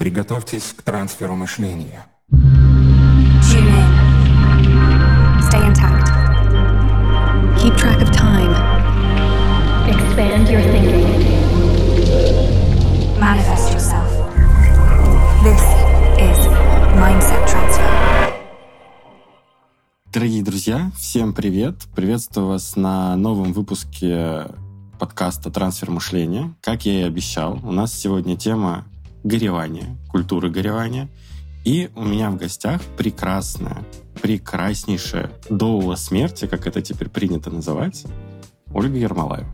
Приготовьтесь к трансферу мышления. Tune in. Stay intact. Keep track of time. Expand your thinking. Manifest yourself. This is Mindset Transfer. Дорогие друзья, всем привет! Приветствую вас на новом выпуске подкаста «Трансфер мышления». Как я и обещал, у нас сегодня тема горевания, культуры горевания. И у меня в гостях прекрасная, прекраснейшая доула смерти, как это теперь принято называть, Ольга Ермолаева.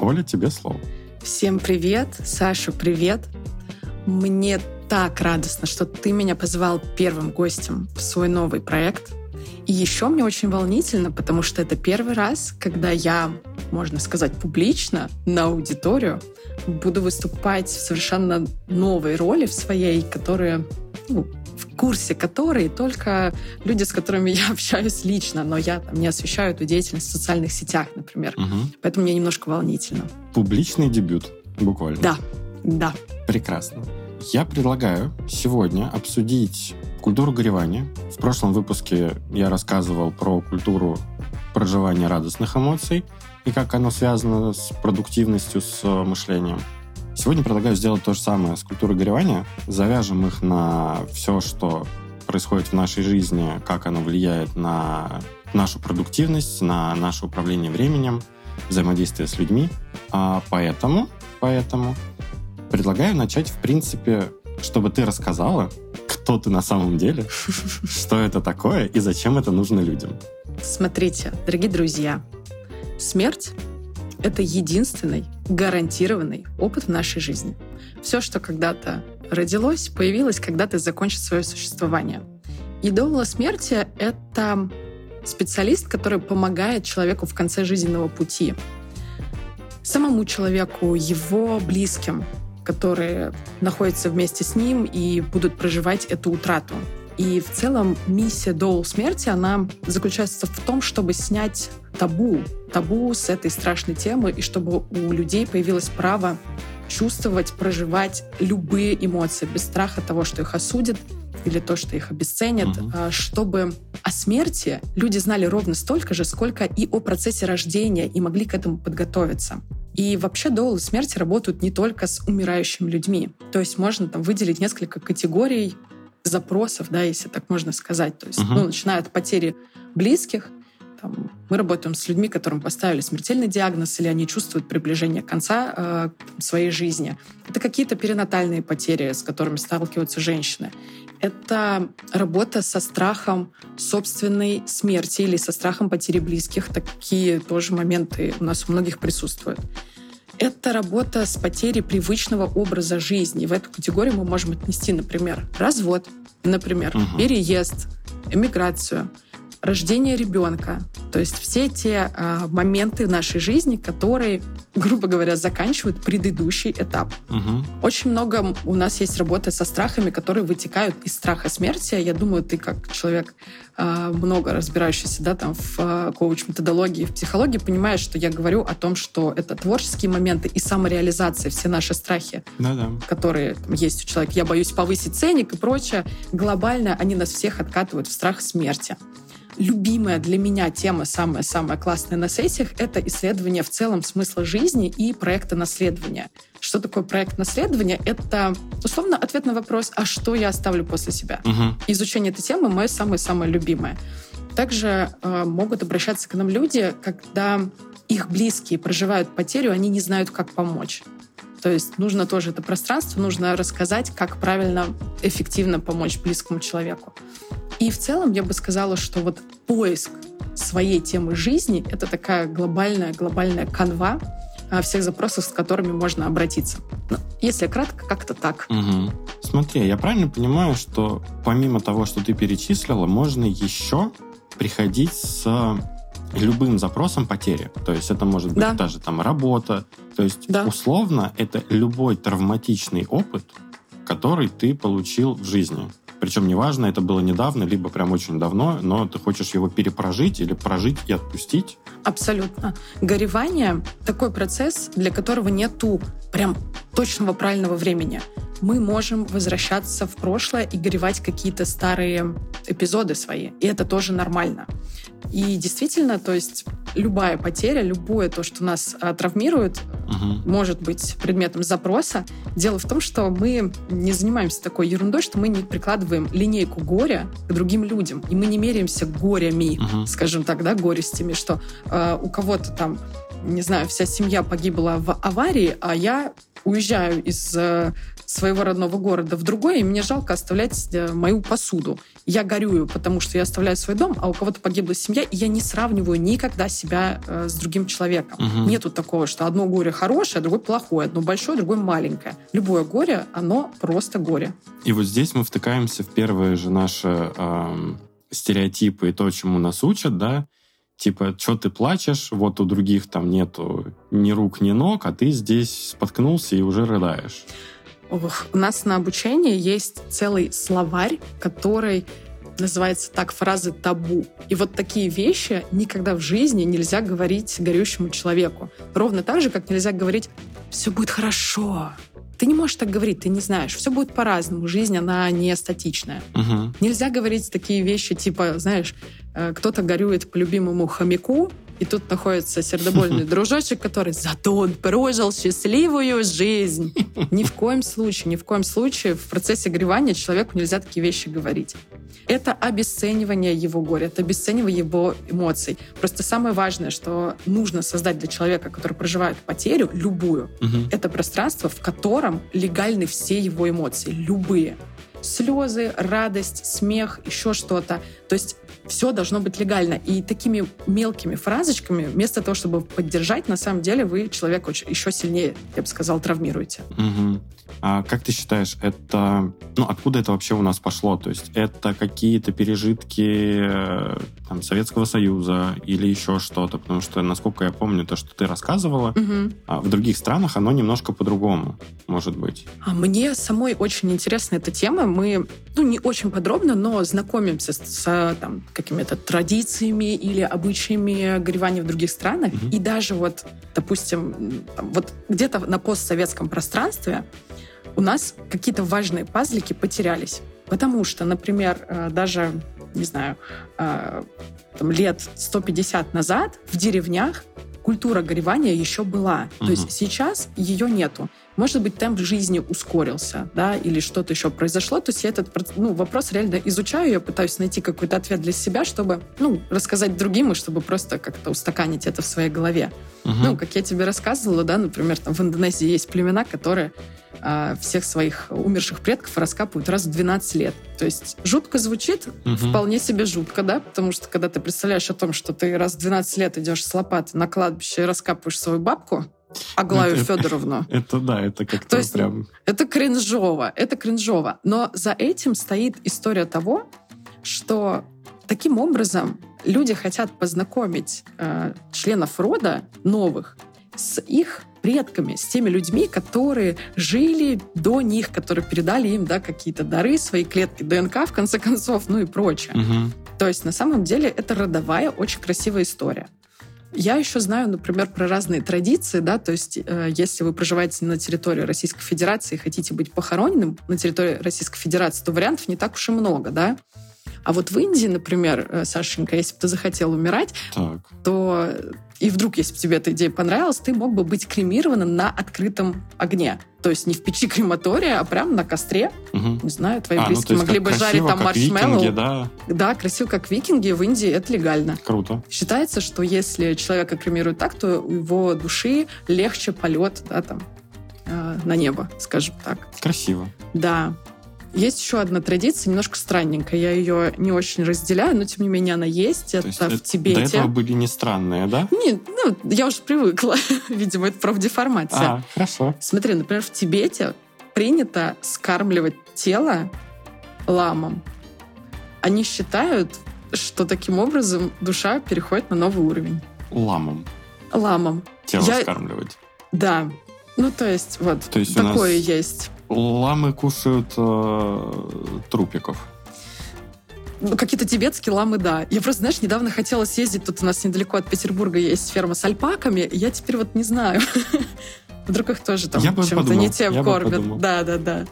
Оля, тебе слово. Всем привет, Саша, привет. Мне так радостно, что ты меня позвал первым гостем в свой новый проект. И еще мне очень волнительно, потому что это первый раз, когда я, можно сказать, публично на аудиторию буду выступать в совершенно новой роли в своей, которые ну, в курсе которой только люди, с которыми я общаюсь лично, но я там, не освещаю эту деятельность в социальных сетях, например. Угу. Поэтому мне немножко волнительно. Публичный дебют, буквально. Да, да. Прекрасно. Я предлагаю сегодня обсудить культуру горевания. В прошлом выпуске я рассказывал про культуру проживания радостных эмоций и как оно связано с продуктивностью, с мышлением. Сегодня предлагаю сделать то же самое с культурой горевания. Завяжем их на все, что происходит в нашей жизни, как оно влияет на нашу продуктивность, на наше управление временем, взаимодействие с людьми. А поэтому, поэтому предлагаю начать, в принципе, чтобы ты рассказала, кто ты на самом деле, что это такое и зачем это нужно людям. Смотрите, дорогие друзья, смерть — это единственный гарантированный опыт в нашей жизни. Все, что когда-то родилось, появилось, когда-то закончит свое существование. И доула смерти — это специалист, который помогает человеку в конце жизненного пути. Самому человеку, его близким, которые находятся вместе с ним и будут проживать эту утрату. И в целом миссия Доул смерти, она заключается в том, чтобы снять табу, табу с этой страшной темы, и чтобы у людей появилось право чувствовать, проживать любые эмоции без страха того, что их осудят или то, что их обесценят, угу. чтобы о смерти люди знали ровно столько же, сколько и о процессе рождения, и могли к этому подготовиться. И вообще доулы смерти работают не только с умирающими людьми. То есть можно там выделить несколько категорий запросов, да, если так можно сказать. То есть, угу. ну, начиная от потери близких, там, мы работаем с людьми, которым поставили смертельный диагноз, или они чувствуют приближение конца э, своей жизни. Это какие-то перинатальные потери, с которыми сталкиваются женщины. Это работа со страхом собственной смерти или со страхом потери близких. Такие тоже моменты у нас у многих присутствуют. Это работа с потерей привычного образа жизни. В эту категорию мы можем отнести, например, развод, например, угу. переезд, эмиграцию — рождение ребенка. То есть все те э, моменты в нашей жизни, которые, грубо говоря, заканчивают предыдущий этап. Угу. Очень много у нас есть работы со страхами, которые вытекают из страха смерти. Я думаю, ты как человек э, много разбирающийся да, там, в э, коуч-методологии, в психологии, понимаешь, что я говорю о том, что это творческие моменты и самореализация, все наши страхи, Да-да. которые там, есть у человека. Я боюсь повысить ценник и прочее. Глобально они нас всех откатывают в страх смерти любимая для меня тема, самая-самая классная на сессиях, это исследование в целом смысла жизни и проекта наследования. Что такое проект наследования? Это, условно, ответ на вопрос, а что я оставлю после себя? Угу. Изучение этой темы мое самое-самое любимое. Также э, могут обращаться к нам люди, когда их близкие проживают потерю, они не знают, как помочь. То есть нужно тоже это пространство, нужно рассказать, как правильно, эффективно помочь близкому человеку. И в целом я бы сказала, что вот поиск своей темы жизни — это такая глобальная, глобальная канва а, всех запросов, с которыми можно обратиться. Ну, если кратко, как-то так. Угу. Смотри, я правильно понимаю, что помимо того, что ты перечислила, можно еще приходить с любым запросом потери. То есть это может быть да. даже там работа. То есть да. условно это любой травматичный опыт, который ты получил в жизни. Причем неважно, это было недавно, либо прям очень давно, но ты хочешь его перепрожить или прожить и отпустить. Абсолютно. Горевание — такой процесс, для которого нету прям точного правильного времени. мы можем возвращаться в прошлое и горевать какие-то старые эпизоды свои. И это тоже нормально. И действительно, то есть любая потеря, любое то, что нас а, травмирует, Мгм. может быть предметом запроса. Дело в том, что мы не занимаемся такой ерундой, что мы не прикладываем линейку горя к другим людям, и мы не меряемся горями, Мгм. скажем так, да, горестями, что э, у кого-то там, не знаю, вся семья погибла в аварии, а я уезжаю из э, своего родного города в другой, и мне жалко оставлять э, мою посуду. Я горюю, потому что я оставляю свой дом, а у кого-то погибла семья, и я не сравниваю никогда себя э, с другим человеком. Мгм. Нету такого, что одно горе хорошее, а другое плохое, одно большое, другое маленькое. Любое горе, оно просто горе. И вот здесь мы втыкаемся в первые же наши эм, стереотипы и то, чему нас учат, да, типа, что ты плачешь, вот у других там нету ни рук, ни ног, а ты здесь споткнулся и уже рыдаешь. Ох, у нас на обучении есть целый словарь, который называется так фразы табу. И вот такие вещи никогда в жизни нельзя говорить горющему человеку. Ровно так же, как нельзя говорить «все будет хорошо». Ты не можешь так говорить, ты не знаешь. Все будет по-разному. Жизнь, она не статичная. Мгм. Нельзя говорить такие вещи, типа, знаешь, э, кто-то горюет по любимому хомяку, и тут находится сердобольный дружочек, который зато он прожил счастливую жизнь. Ни в коем случае, ни в коем случае в процессе горевания человеку нельзя такие вещи говорить. Это обесценивание его горя, это обесценивание его эмоций. Просто самое важное, что нужно создать для человека, который проживает потерю, любую, Мгм. это пространство, в котором легальны все его эмоции, любые. Слезы, радость, смех, еще что-то. То есть все должно быть легально. И такими мелкими фразочками, вместо того, чтобы поддержать, на самом деле вы человека еще сильнее, я бы сказала, травмируете. Мгм. А как ты считаешь, это... Ну, откуда это вообще у нас пошло? То есть это какие-то пережитки э, там, Советского Союза или еще что-то? Потому что, насколько я помню, то, что ты рассказывала, а в других странах оно немножко по-другому, может быть. А мне самой очень интересна эта тема. Мы, ну, не очень подробно, но знакомимся с, с, там, какими-то традициями или обычаями горевания в других странах. Мгм. И даже вот, допустим, там, вот где-то на постсоветском пространстве у нас какие-то важные пазлики потерялись. Потому что, например, э, даже, не знаю, э, там, лет 150 назад в деревнях культура горевания еще была. То Мгм. есть сейчас ее нету. Может быть, темп жизни ускорился, да, или что-то еще произошло. То есть я этот ну, вопрос реально изучаю, я пытаюсь найти какой-то ответ для себя, чтобы, ну, рассказать другим, и чтобы просто как-то устаканить это в своей голове. Мгм. Ну, как я тебе рассказывала, да, например, там в Индонезии есть племена, которые а, всех своих умерших предков раскапывают раз в 12 лет. То есть жутко звучит, Мгм. вполне себе жутко, да, потому что когда ты представляешь о том, что ты раз в 12 лет идешь с лопаты на кладбище и раскапываешь свою бабку, Аглаю Это- Федоровну, Это да, это как-то То есть- прям... это кринжово, это кринжово. Но за этим стоит история того, что таким образом люди хотят познакомить э, членов рода новых с их предками, с теми людьми, которые жили до них, которые передали им да, какие-то дары, свои клетки ДНК, в конце концов, ну и прочее. Мгм. То есть на самом деле это родовая, очень красивая история. Я еще знаю, например, про разные традиции, да, то есть э, если вы проживаете на территории Российской Федерации и хотите быть похороненным на территории Российской Федерации, то вариантов не так уж и много, да. А вот в Индии, например, э, Сашенька, если бы ты захотел умирать, Так. то и вдруг, если бы тебе эта идея понравилась, ты мог бы быть кремированным на открытом огне. То есть не в печи крематория, а прямо на костре. Мгм. Не знаю, твои А, ну, близкие есть могли бы жарить красиво, там как маршмеллоу. викинги, да, Да, красиво, как викинги. В Индии это легально. круто. Считается, что если человека кремируют так, то у его души легче полет да, там, э, на небо, скажем так. Красиво. Да. Есть еще одна традиция, немножко странненькая. Я ее не очень разделяю, но тем не менее она есть. То Это есть в это- Тибете. До этого были не странные, да? Не, ну, я уже привыкла. Видимо, это профдеформация. А, хорошо. Смотри, например, в Тибете принято скармливать тело ламам. Они считают, что таким образом душа переходит на новый уровень. Ламом Ламам. тело Я- скармливать. Да. Ну, то есть, вот, То есть у нас- такое есть. Ламы кушают э, трупиков. Ну, какие-то тибетские ламы, да. Я просто, знаешь, недавно хотела съездить, тут у нас недалеко от Петербурга есть ферма с альпаками, я теперь вот не знаю. Вдруг их тоже там чем-то не тем бы кормят. Да, да, да.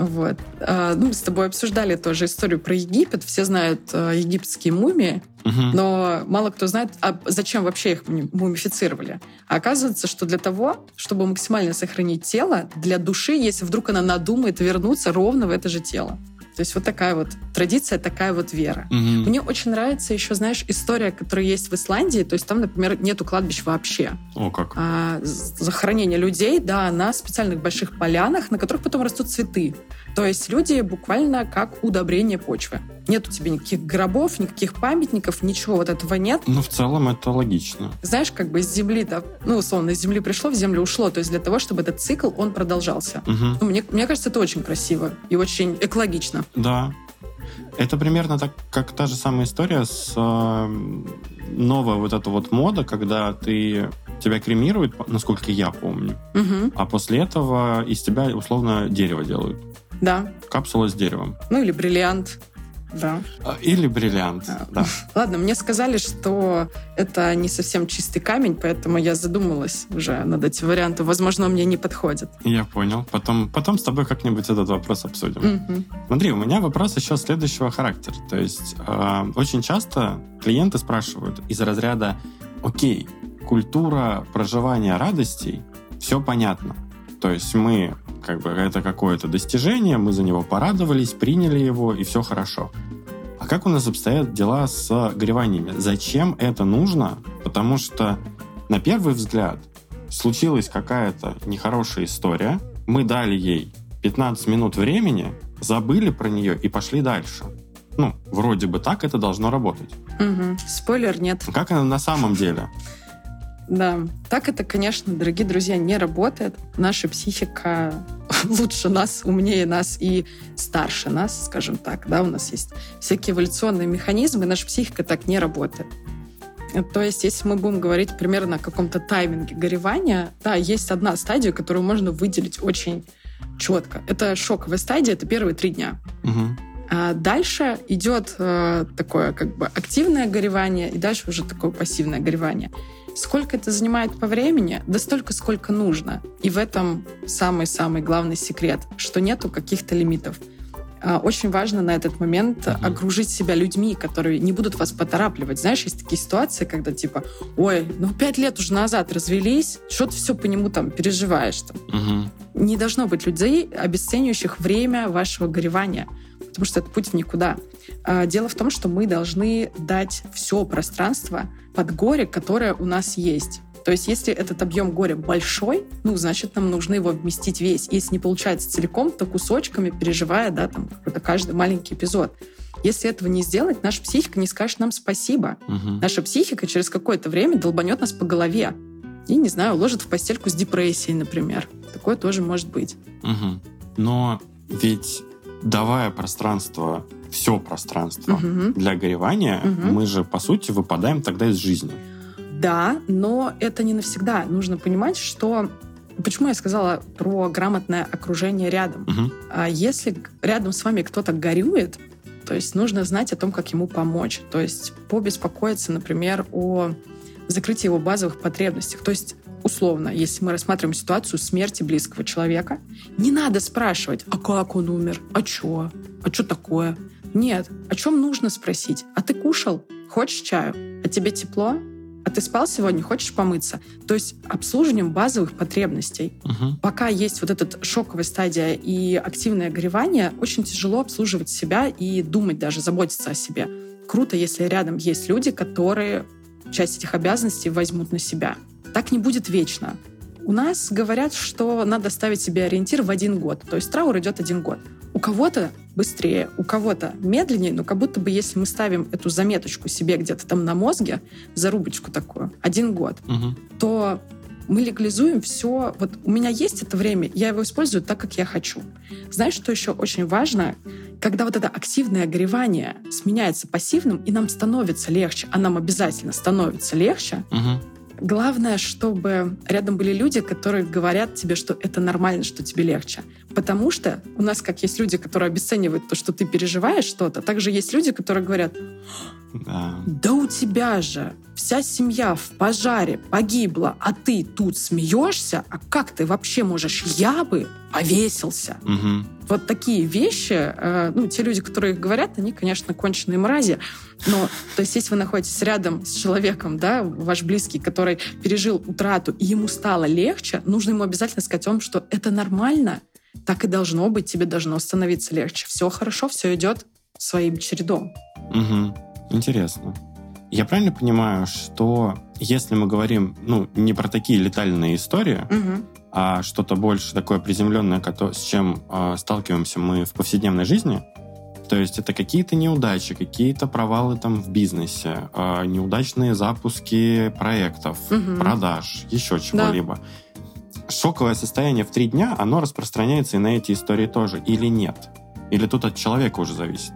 Вот. А, ну, мы с тобой обсуждали тоже историю про Египет. Все знают а, египетские мумии, Мгм. но мало кто знает, а зачем вообще их муми- мумифицировали. А оказывается, что для того, чтобы максимально сохранить тело, для души, если вдруг она надумает вернуться ровно в это же тело. То есть вот такая вот традиция, такая вот вера. Мгм. Мне очень нравится еще, знаешь, история, которая есть в Исландии. То есть там, например, нету кладбищ вообще. О, как. А, захоронение людей, да, на специальных больших полянах, на которых потом растут цветы. То есть люди буквально как удобрение почвы. Нет у тебя никаких гробов, никаких памятников, ничего вот этого нет. Ну, в целом это логично. Знаешь, как бы из земли, да, ну, условно, из земли пришло, в землю ушло. То есть для того, чтобы этот цикл, он продолжался. Мгм. Ну, мне, мне кажется, это очень красиво и очень экологично. Да. Это примерно так, как та же самая история с э, новая вот эта вот мода, когда ты тебя кремируют, насколько я помню, Мгм. а после этого из тебя условно дерево делают. Да. Капсула с деревом. Ну, или бриллиант. Да. А, Или бриллиант. Да. Да. Ладно, мне сказали, что это не совсем чистый камень, поэтому я задумалась уже над этим вариантом. Возможно, он мне не подходит. Я понял. Потом, потом с тобой как-нибудь этот вопрос обсудим. Мгм. Смотри, у меня вопрос еще следующего характера. То есть э, очень часто клиенты спрашивают из разряда «Окей, культура проживания радостей, все понятно. То есть мы, как бы, это какое-то достижение, мы за него порадовались, приняли его, и все хорошо. А как у нас обстоят дела с гореваниями? Зачем это нужно? Потому что, на первый взгляд, случилась какая-то нехорошая история, мы дали ей 15 минут времени, забыли про нее и пошли дальше. Ну, вроде бы так это должно работать. Мгм. Спойлер, нет. Как оно на самом деле? Да. Так это, конечно, дорогие друзья, не работает. Наша психика лучше нас, умнее нас и старше нас, скажем так. Да, у нас есть всякие эволюционные механизмы, наша психика так не работает. То есть, если мы будем говорить примерно о каком-то тайминге горевания, да, есть одна стадия, которую можно выделить очень четко. Это шоковая стадия, это первые три дня. Мгм. А дальше идет э, такое как бы активное горевание, и дальше уже такое пассивное горевание. Сколько это занимает по времени? Да столько, сколько нужно. И в этом самый-самый главный секрет, что нету каких-то лимитов. А, Очень важно на этот момент Мгм. окружить себя людьми, которые не будут вас поторапливать. Знаешь, есть такие ситуации, когда типа, ой, ну пять лет уже назад развелись, что ты все по нему там переживаешь там Мгм. не должно быть людей, обесценивающих время вашего горевания, потому что это путь в никуда. А, Дело в том, что мы должны дать все пространство под горе, которое у нас есть. То есть, если этот объем горя большой, ну, значит, нам нужно его вместить весь. Если не получается целиком, то кусочками, переживая, да, там, какой-то каждый маленький эпизод. Если этого не сделать, наша психика не скажет нам спасибо. Мгм. Наша психика через какое-то время долбанет нас по голове. И, не знаю, уложит в постельку с депрессией, например. Такое тоже может быть. Мгм. Но ведь давая пространство, все пространство Мгм. для горевания, Мгм. мы же, по сути, выпадаем тогда из жизни. Да, но это не навсегда. Нужно понимать, что... Почему я сказала про грамотное окружение рядом? А если рядом с вами кто-то горюет, то есть нужно знать о том, как ему помочь. То есть побеспокоиться, например, о закрытии его базовых потребностях. То есть условно, если мы рассматриваем ситуацию смерти близкого человека, не надо спрашивать, а как он умер, а чё, а что такое. Нет, о чем нужно спросить? А ты кушал? Хочешь чаю? А тебе тепло? А ты спал сегодня? Хочешь помыться? То есть обслуживанием базовых потребностей Мгм. пока есть вот эта шоковая стадия и активное горевание, очень тяжело обслуживать себя и думать даже, заботиться о себе. Круто, если рядом есть люди, которые часть этих обязанностей возьмут на себя. Так не будет вечно. У нас говорят, что надо ставить себе ориентир в один год. То есть траур идет один год. У кого-то быстрее, у кого-то медленнее, но как будто бы если мы ставим эту заметочку себе где-то там на мозге, зарубочку такую, один год, Мгм. то мы легализуем все. Вот у меня есть это время, я его использую так, как я хочу. Знаешь, что еще очень важно? Когда вот это активное горевание сменяется пассивным, и нам становится легче, а нам обязательно становится легче, Мгм. Главное, чтобы рядом были люди, которые говорят тебе, что это нормально, что тебе легче. Потому что у нас как есть люди, которые обесценивают то, что ты переживаешь что-то, также есть люди, которые говорят, Да. Да у тебя же вся семья в пожаре погибла, а ты тут смеешься? А как ты вообще можешь? Я бы повесился. Мгм. Вот такие вещи, э, ну, те люди, которые их говорят, они, конечно, конченые мрази, но, то есть, если вы находитесь рядом с человеком, да, ваш близкий, который пережил утрату, и ему стало легче, нужно ему обязательно сказать о том, что это нормально, так и должно быть, тебе должно становиться легче. Все хорошо, все идет своим чередом. Мгм. Интересно. Я правильно понимаю, что если мы говорим, ну, не про такие летальные истории, Мгм. а что-то больше такое приземленное, с чем э, сталкиваемся мы в повседневной жизни, то есть это какие-то неудачи, какие-то провалы там в бизнесе, э, неудачные запуски проектов, Мгм. продаж, еще чего-либо. Шоковое состояние в три дня, оно распространяется и на эти истории тоже, или нет? Или тут от человека уже зависит?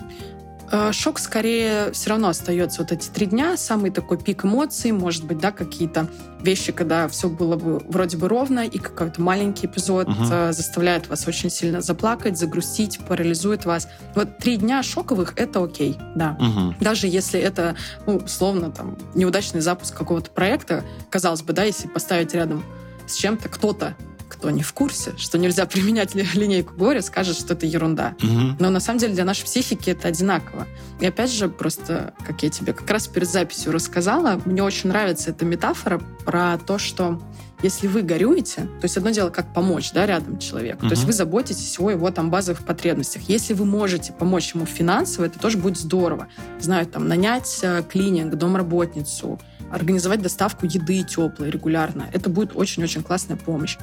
Э, Шок скорее все равно остается вот эти три дня, самый такой пик эмоций, может быть, да, какие-то вещи, когда все было бы вроде бы ровно, и какой-то маленький эпизод э, заставляет вас очень сильно заплакать, загрустить, парализует вас. Вот три дня шоковых — это окей, да. Мгм. Даже если это, ну, условно, там, неудачный запуск какого-то проекта, казалось бы, да, если поставить рядом с чем-то кто-то, кто не в курсе, что нельзя применять ли- линейку горя, скажет, что это ерунда. Мгм. Но на самом деле для нашей психики это одинаково. И опять же, просто, как я тебе как раз перед записью рассказала, мне очень нравится эта метафора про то, что если вы горюете, то есть одно дело, как помочь да, рядом человеку, то есть вы заботитесь о его там базовых потребностях. Если вы можете помочь ему финансово, это тоже будет здорово. Знаю, там, нанять э, клининг, домработницу, организовать доставку еды теплой регулярно. Это будет очень-очень классная помощь.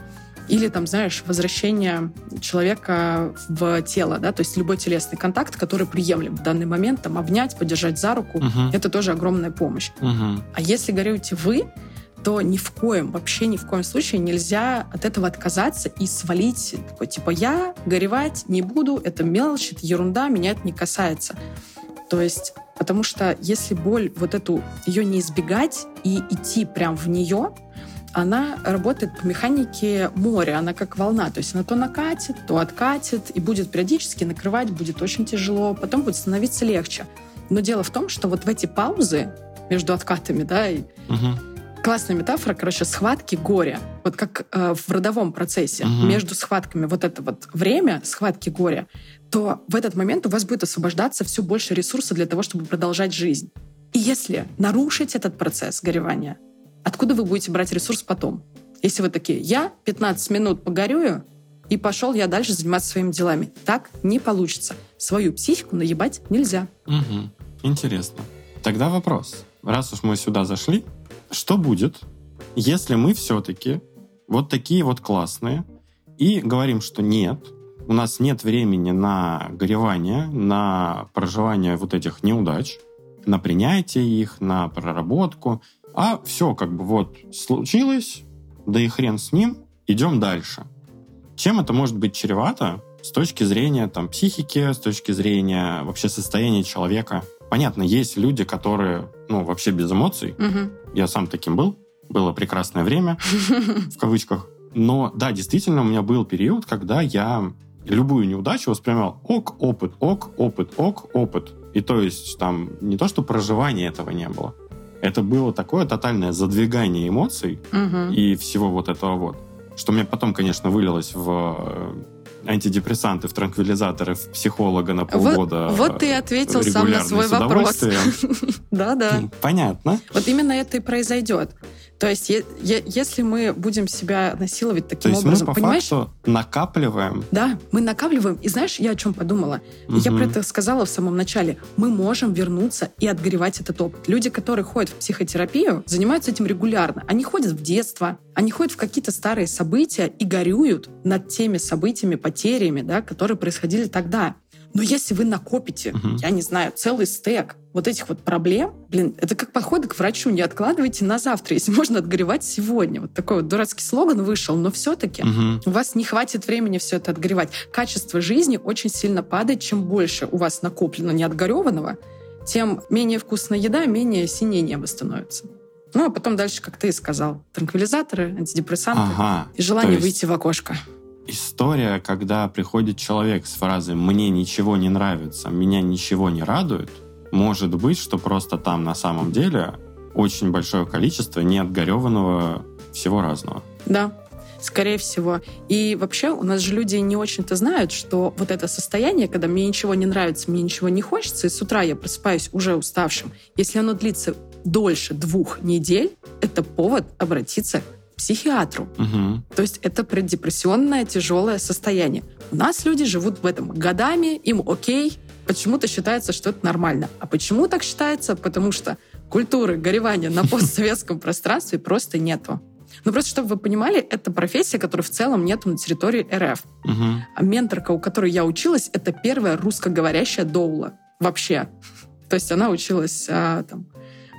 Или там, знаешь, возвращение человека в тело, да, то есть любой телесный контакт, который приемлем в данный момент, там, обнять, подержать за руку, Мгм. это тоже огромная помощь. Мгм. А если горюете вы, то ни в коем, вообще ни в коем случае нельзя от этого отказаться и свалить, такой, типа, я горевать не буду, это мелочь, это ерунда, меня это не касается. То есть, потому что если боль, вот эту, ее не избегать и идти прям в нее, она работает по механике моря, она как волна, то есть она то накатит, то откатит, и будет периодически накрывать, будет очень тяжело, потом будет становиться легче. Но дело в том, что вот в эти паузы между откатами, да, и Мгм. классная метафора, короче, схватки горя. Вот как э, в родовом процессе Мгм. между схватками вот это вот время схватки горя, то в этот момент у вас будет освобождаться все больше ресурсов для того, чтобы продолжать жизнь. И если нарушить этот процесс горевания, откуда вы будете брать ресурс потом? Если вы такие, я 15 минут погорюю, и пошел я дальше заниматься своими делами. Так не получится. Свою психику наебать нельзя. Мгм. Интересно. Тогда вопрос. Раз уж мы сюда зашли, что будет, если мы все-таки вот такие вот классные и говорим, что нет, у нас нет времени на горевание, на проживание вот этих неудач, на принятие их, на проработку, а все как бы вот случилось, да и хрен с ним, идем дальше. Чем это может быть чревато с точки зрения там, психики, с точки зрения вообще состояния человека? Понятно, есть люди, которые ну, вообще без эмоций. Мгм. Я сам таким был. Было прекрасное время, в кавычках. Но да, действительно, у меня был период, когда я любую неудачу воспринимал ок, опыт, ок, опыт, ок, опыт. И то есть там не то, что проживания этого не было. Это было такое тотальное задвигание эмоций, Мгм. и всего вот этого вот. Что мне потом, конечно, вылилось в э, антидепрессанты, в транквилизаторы, в психолога на полгода. Вот, вот ты ответил сам на свой вопрос. удовольствием. Да-да. Понятно. Вот именно это и произойдет. То есть, е- е- если мы будем себя насиловать То таким есть мы образом, по понимаешь? факту накапливаем. Да, мы накапливаем. И знаешь, я о чем подумала? Я Мгм. про это сказала в самом начале. Мы можем вернуться и отгоревать этот опыт. Люди, которые ходят в психотерапию, занимаются этим регулярно. Они ходят в детство, они ходят в какие-то старые события и горюют над теми событиями, потерями, да, которые происходили тогда. Но если вы накопите, Мгм. я не знаю, целый стек вот этих вот проблем, блин, это как походы к врачу, не откладывайте на завтра, если можно отгоревать сегодня. Вот такой вот дурацкий слоган вышел, но все-таки Мгм. у вас не хватит времени все это отгоревать. Качество жизни очень сильно падает. Чем больше у вас накоплено неотгореванного, тем менее вкусная еда, менее синее небо становится. Ну, а потом дальше, как ты и сказал, транквилизаторы, антидепрессанты Ага. и желание есть выйти в окошко. История, когда приходит человек с фразой «мне ничего не нравится, меня ничего не радует», может быть, что просто там на самом деле очень большое количество неотгореванного всего разного. Да, скорее всего. И вообще у нас же люди не очень-то знают, что вот это состояние, когда мне ничего не нравится, мне ничего не хочется, и с утра я просыпаюсь уже уставшим, если оно длится дольше двух недель, это повод обратиться психиатру. Угу. То есть это преддепрессионное тяжелое состояние. У нас люди живут в этом годами, им окей, почему-то считается, что это нормально. А почему так считается? Потому что культуры горевания на постсоветском пространстве просто нету. Ну, просто чтобы вы понимали, это профессия, которой в целом нету на территории РФ. Угу. А менторка, у которой я училась, это первая русскоговорящая доула. Вообще. То есть она училась а, там,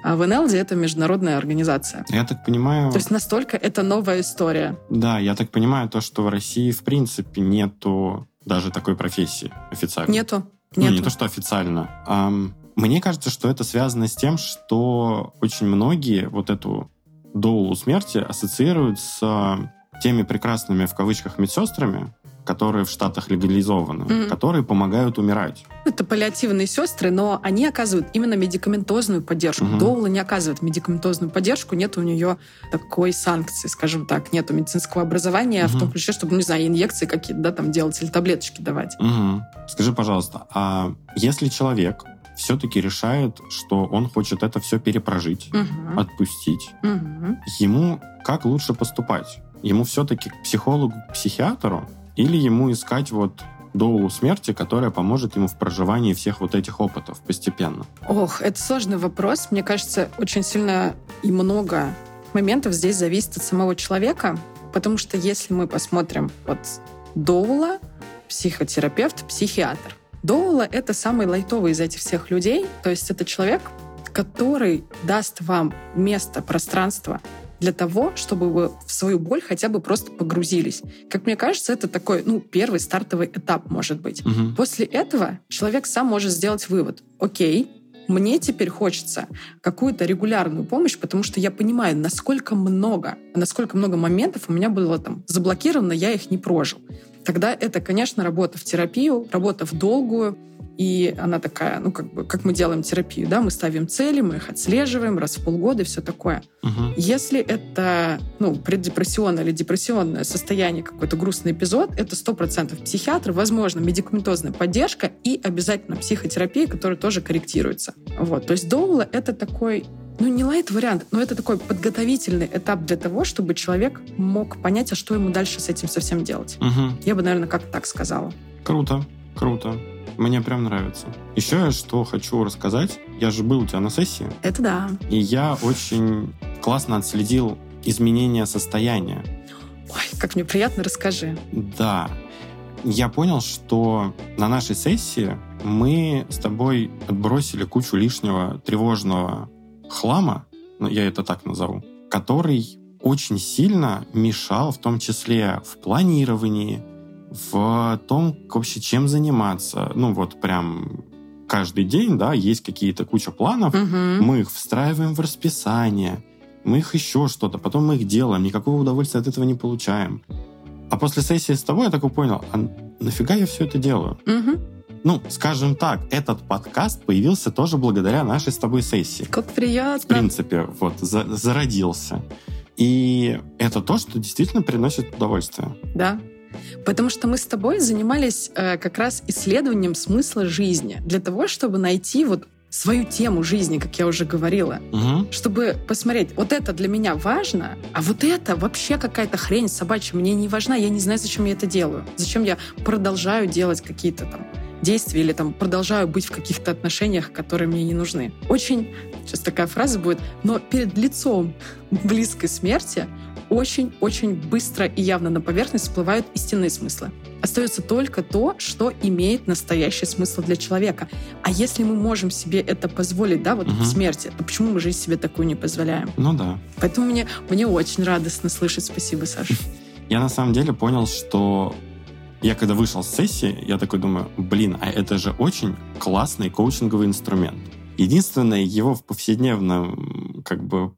а в НЛД, это международная организация. Я так понимаю... То есть настолько это новая история. Да, я так понимаю то, что в России в принципе нету даже такой профессии официально. Нету. Ну, Нету. не то, что официально. Ам, мне кажется, что это связано с тем, что очень многие вот эту доулу смерти ассоциируют с а, теми прекрасными, в кавычках, медсестрами, которые в Штатах легализованы, Мгм. которые помогают умирать. Это паллиативные сестры, но они оказывают именно медикаментозную поддержку. Мгм. Доула не оказывает медикаментозную поддержку, нет у нее такой санкции, скажем так, нет медицинского образования в Мгм. том ключе, чтобы, не знаю, инъекции какие-то, да, там делать или таблеточки давать. Мгм. Скажи, пожалуйста, а если человек все-таки решает, что он хочет это все перепрожить, Мгм. отпустить, Мгм. ему как лучше поступать? Ему все-таки к психологу, к психиатру? Или ему искать вот доулу смерти, которая поможет ему в проживании всех вот этих опытов постепенно? Ох, это сложный вопрос. Мне кажется, очень сильно и много моментов здесь зависит от самого человека, потому что если мы посмотрим вот доула, психотерапевт, психиатр. Доула — это самый лайтовый из этих всех людей, то есть это человек, который даст вам место, пространство для того, чтобы вы в свою боль хотя бы просто погрузились. Как мне кажется, это такой, ну, первый стартовый этап, может быть. Мгм. После этого человек сам может сделать вывод. Окей, мне теперь хочется какую-то регулярную помощь, потому что я понимаю, насколько много, насколько много моментов у меня было там заблокировано, я их не прожил. Тогда это, конечно, работа в терапию, работа в долгую, и она такая, ну, как бы, как мы делаем терапию, да, мы ставим цели, мы их отслеживаем раз в полгода и все такое. Мгм. Если это ну, преддепрессионное или депрессионное состояние, какой-то грустный эпизод, это 100% психиатр, возможно, медикаментозная поддержка и обязательно психотерапия, которая тоже корректируется. Вот. То есть доула — это такой ну, не лайт-вариант, но это такой подготовительный этап для того, чтобы человек мог понять, а что ему дальше с этим совсем делать. Мгм. Я бы, наверное, как-то так сказала. Круто, круто. Мне прям нравится. Еще я что хочу рассказать. Я же был у тебя на сессии, Это да. и я очень классно отследил изменение состояния. Ой, как мне приятно, расскажи. Да. Я понял, что на нашей сессии мы с тобой отбросили кучу лишнего тревожного хлама, ну, я это так назову, который очень сильно мешал, в том числе в планировании, в том, вообще чем заниматься. Ну, вот прям каждый день, да, есть какие-то куча планов, Мгм. мы их встраиваем в расписание, мы их еще что-то, потом мы их делаем, никакого удовольствия от этого не получаем. А после сессии с тобой я такой понял, а нафига я все это делаю? Мгм. Ну, скажем так, этот подкаст появился тоже благодаря нашей с тобой сессии. Как В приятно. принципе, вот, за- зародился. И это то, что действительно приносит удовольствие. Да. Потому что мы с тобой занимались э, как раз исследованием смысла жизни для того, чтобы найти вот свою тему жизни, как я уже говорила. Мгм. Чтобы посмотреть, вот это для меня важно, а вот это вообще какая-то хрень собачья мне не важна, я не знаю, зачем я это делаю. Зачем я продолжаю делать какие-то там действия или там продолжаю быть в каких-то отношениях, которые мне не нужны. Очень, сейчас такая фраза будет, но перед лицом близкой смерти очень-очень быстро и явно на поверхность всплывают истинные смыслы. Остается только то, что имеет настоящий смысл для человека. А если мы можем себе это позволить, да, вот Мгм. в смерти, то почему мы жизнь себе такую не позволяем? Ну да. Поэтому мне, мне очень радостно слышать. Спасибо, Саша. Я на самом деле понял, что я когда вышел с сессии, я такой думаю, блин, а это же очень классный коучинговый инструмент. Единственное, его в повседневном, как бы,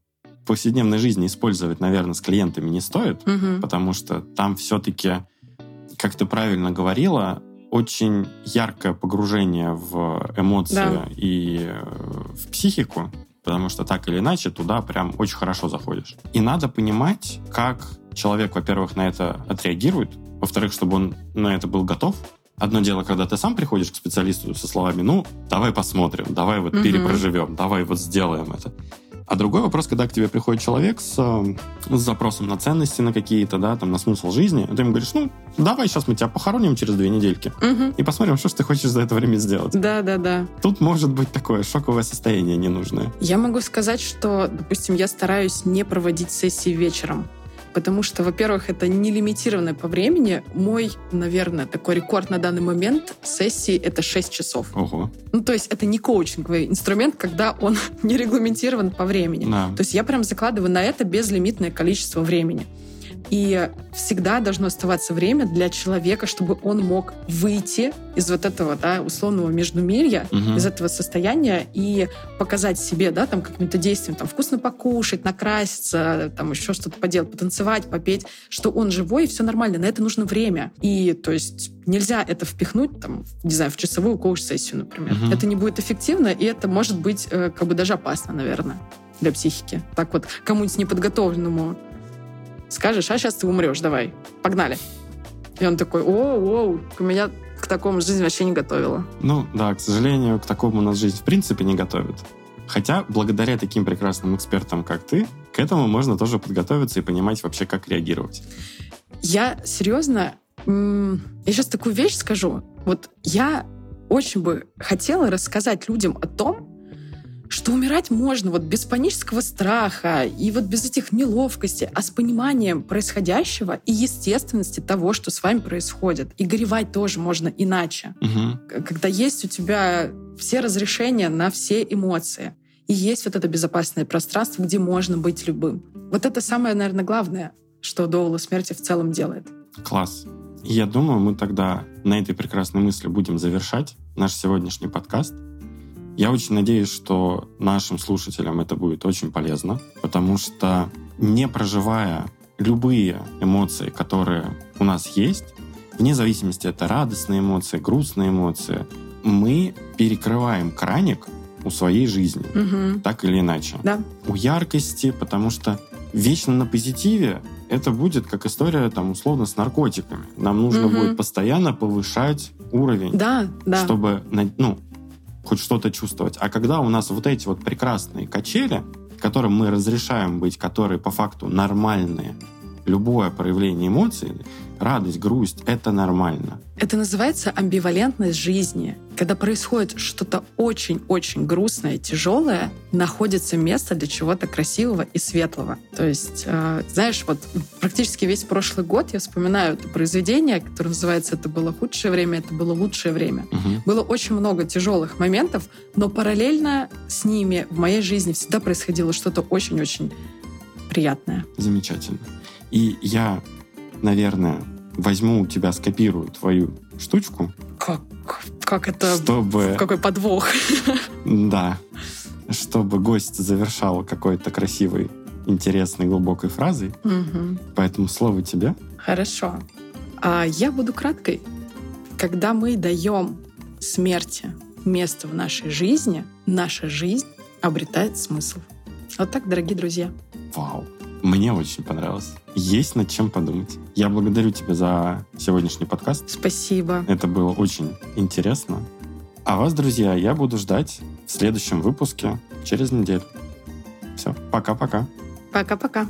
в повседневной жизни использовать, наверное, с клиентами не стоит, Мгм. потому что там все-таки, как ты правильно говорила, очень яркое погружение в эмоции Да. и э, в психику, потому что так или иначе туда прям очень хорошо заходишь. И надо понимать, как человек, во-первых, на это отреагирует, во-вторых, чтобы он на это был готов. Одно дело, когда ты сам приходишь к специалисту со словами, ну, давай посмотрим, давай вот Мгм. перепроживем, давай вот сделаем это. А другой вопрос, когда к тебе приходит человек с, э, с запросом на ценности на какие-то, да, там, на смысл жизни, и ты ему говоришь, ну, давай сейчас мы тебя похороним через две недельки Мгм. и посмотрим, что ж ты хочешь за это время сделать. Да, да, да. Тут может быть такое шоковое состояние ненужное. Я могу сказать, что, допустим, я стараюсь не проводить сессии вечером. Потому что, во-первых, это не лимитированное по времени. Мой, наверное, такой рекорд на данный момент сессии — это 6 часов. Ого. Ну, то есть это не коучинговый инструмент, когда он не регламентирован по времени. Да. То есть я прям закладываю на это безлимитное количество времени. И всегда должно оставаться время для человека, чтобы он мог выйти из вот этого, да, условного междумирья, Мгм. из этого состояния и показать себе, да, там каким-то действием, там, вкусно покушать, накраситься, там, еще что-то поделать, потанцевать, попеть, что он живой, и все нормально. На это нужно время. И, то есть, нельзя это впихнуть, там, не знаю, в часовую коуч-сессию, например. Мгм. Это не будет эффективно, и это может быть, э, как бы, даже опасно, наверное, для психики. Так вот, кому-нибудь неподготовленному скажешь, а сейчас ты умрешь, давай, погнали. И он такой, о, о, меня к такому жизнь вообще не готовила. Ну, да, к сожалению, к такому нас жизнь в принципе не готовит. Хотя, благодаря таким прекрасным экспертам, как ты, к этому можно тоже подготовиться и понимать вообще, как реагировать. Я серьезно, я сейчас такую вещь скажу. Вот я очень бы хотела рассказать людям о том, что умирать можно вот без панического страха и вот без этих неловкостей, а с пониманием происходящего и естественности того, что с вами происходит. И горевать тоже можно иначе. К- Когда есть у тебя все разрешения на все эмоции. И есть вот это безопасное пространство, где можно быть любым. Вот это самое, наверное, главное, что Доула смерти в целом делает. Класс. Я думаю, мы тогда на этой прекрасной мысли будем завершать наш сегодняшний подкаст. Я очень надеюсь, что нашим слушателям это будет очень полезно, потому что не проживая любые эмоции, которые у нас есть, вне зависимости это радостные эмоции, грустные эмоции, мы перекрываем краник у своей жизни, Мгм. так или иначе. Да. У яркости, потому что вечно на позитиве это будет как история там условно с наркотиками. Нам нужно Мгм. будет постоянно повышать уровень, Да, да. чтобы ну, хоть что-то чувствовать. А когда у нас вот эти вот прекрасные качели, которым мы разрешаем быть, которые по факту нормальные, любое проявление эмоций, радость, грусть, это нормально. Это называется амбивалентность жизни. Когда происходит что-то очень-очень грустное, тяжелое, находится место для чего-то красивого и светлого. То есть, э, знаешь, вот практически весь прошлый год я вспоминаю это произведение, которое называется «Это было худшее время, это было лучшее время». Мгм. Было очень много тяжелых моментов, но параллельно с ними в моей жизни всегда происходило что-то очень-очень приятное. Замечательно. И я, наверное, возьму у тебя, скопирую твою штучку, Как, как это... чтобы, Какой подвох. да, чтобы гость завершал какой-то красивой, интересной, глубокой фразой. Мгм. Поэтому слово тебе. Хорошо. А я буду краткой. Когда мы даем смерти место в нашей жизни, наша жизнь обретает смысл. Вот так, дорогие друзья. Вау. Мне очень понравилось. Есть над чем подумать. Я благодарю тебя за сегодняшний подкаст. Спасибо. Это было очень интересно. А вас, друзья, я буду ждать в следующем выпуске через неделю. Все, пока-пока. Пока-пока.